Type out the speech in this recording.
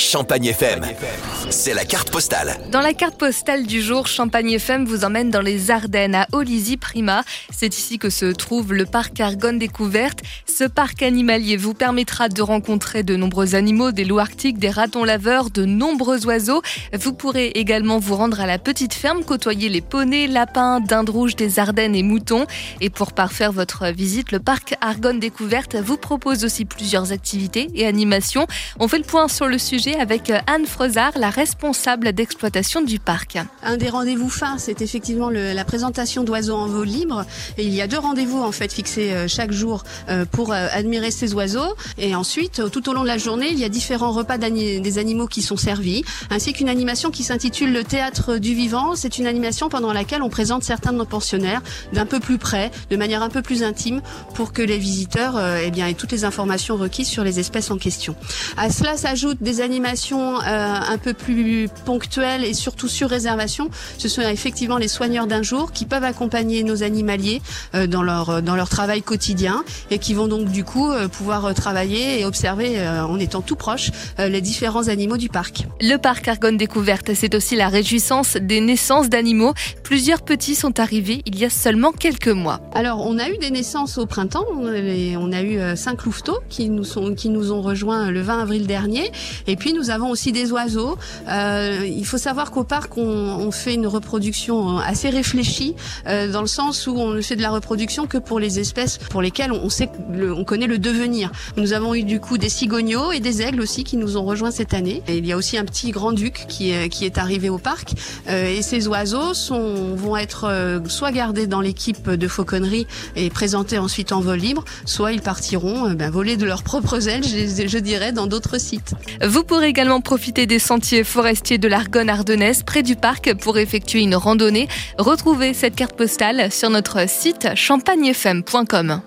Champagne FM. C'est la carte postale. Dans la carte postale du jour, Champagne FM vous emmène dans les Ardennes à Olizy Prima. C'est ici que se trouve le parc Argonne Découverte. Ce parc animalier vous permettra de rencontrer de nombreux animaux, des loups arctiques, des ratons laveurs, de nombreux oiseaux. Vous pourrez également vous rendre à la petite ferme, côtoyer les poneys, lapins, dindes rouges des Ardennes et moutons. Et pour parfaire votre visite, le parc Argonne Découverte vous propose aussi plusieurs activités et animations. On fait le point sur le sujet avec Anne Frezard, la responsable d'exploitation du parc. Un des rendez-vous phares, c'est effectivement la présentation d'oiseaux en vol libre. Et il y a deux rendez-vous en fait fixés euh, chaque jour euh, pour euh, admirer ces oiseaux. Et ensuite, tout au long de la journée, il y a différents repas des animaux qui sont servis, ainsi qu'une animation qui s'intitule le théâtre du vivant. C'est une animation pendant laquelle on présente certains de nos pensionnaires d'un peu plus près, de manière un peu plus intime, pour que les visiteurs eh aient toutes les informations requises sur les espèces en question. À cela s'ajoutent des animations un peu plus ponctuelles et surtout sur réservation. Ce sont effectivement les soigneurs d'un jour qui peuvent accompagner nos animaliers dans leur dans leur travail quotidien et qui vont donc du coup pouvoir travailler et observer en étant tout proche les différents animaux du parc. Le parc Argonne Découverte, c'est aussi la réjouissance des naissances d'animaux. Plusieurs petits sont arrivés il y a seulement quelques mois. Alors on a eu des naissances au printemps. On a eu cinq louveteaux qui nous sont qui nous ont rejoints le 20 avril dernier. Et puis nous avons aussi des oiseaux. Euh, il faut savoir qu'au parc on, on, fait une reproduction assez réfléchie euh, dans le sens où on ne fait de la reproduction que pour les espèces pour lesquelles on sait le, on connaît le devenir. Nous avons eu du coup des cigogneaux et des aigles aussi qui nous ont rejoints cette année. Il y a aussi un petit grand duc qui est, qui est arrivé au parc. Euh, et ces oiseaux sont, vont être euh, soit gardés dans l'équipe de fauconnerie et présentés ensuite en vol libre, soit ils partiront euh, ben, voler de leurs propres ailes, je, dirais, dans d'autres sites. Pourrez également profiter des sentiers forestiers de l'Argonne ardennaise près du parc pour effectuer une randonnée. Retrouvez cette carte postale sur notre site champagnefm.com.